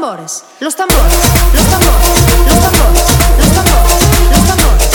tambores, los tambores, los tambores, los tambores, los tambores, los tambores.